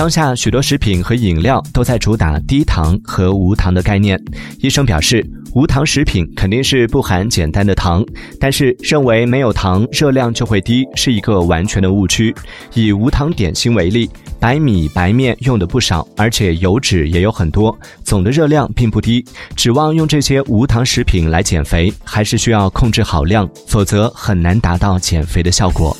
当下许多食品和饮料都在主打低糖和无糖的概念医生表示无糖食品肯定是不含简单的糖但是认为没有糖热量就会低是一个完全的误区。以无糖点心为例白米白面用的不少而且油脂也有很多总的热量并不低指望用这些无糖食品来减肥还是需要控制好量否则很难达到减肥的效果。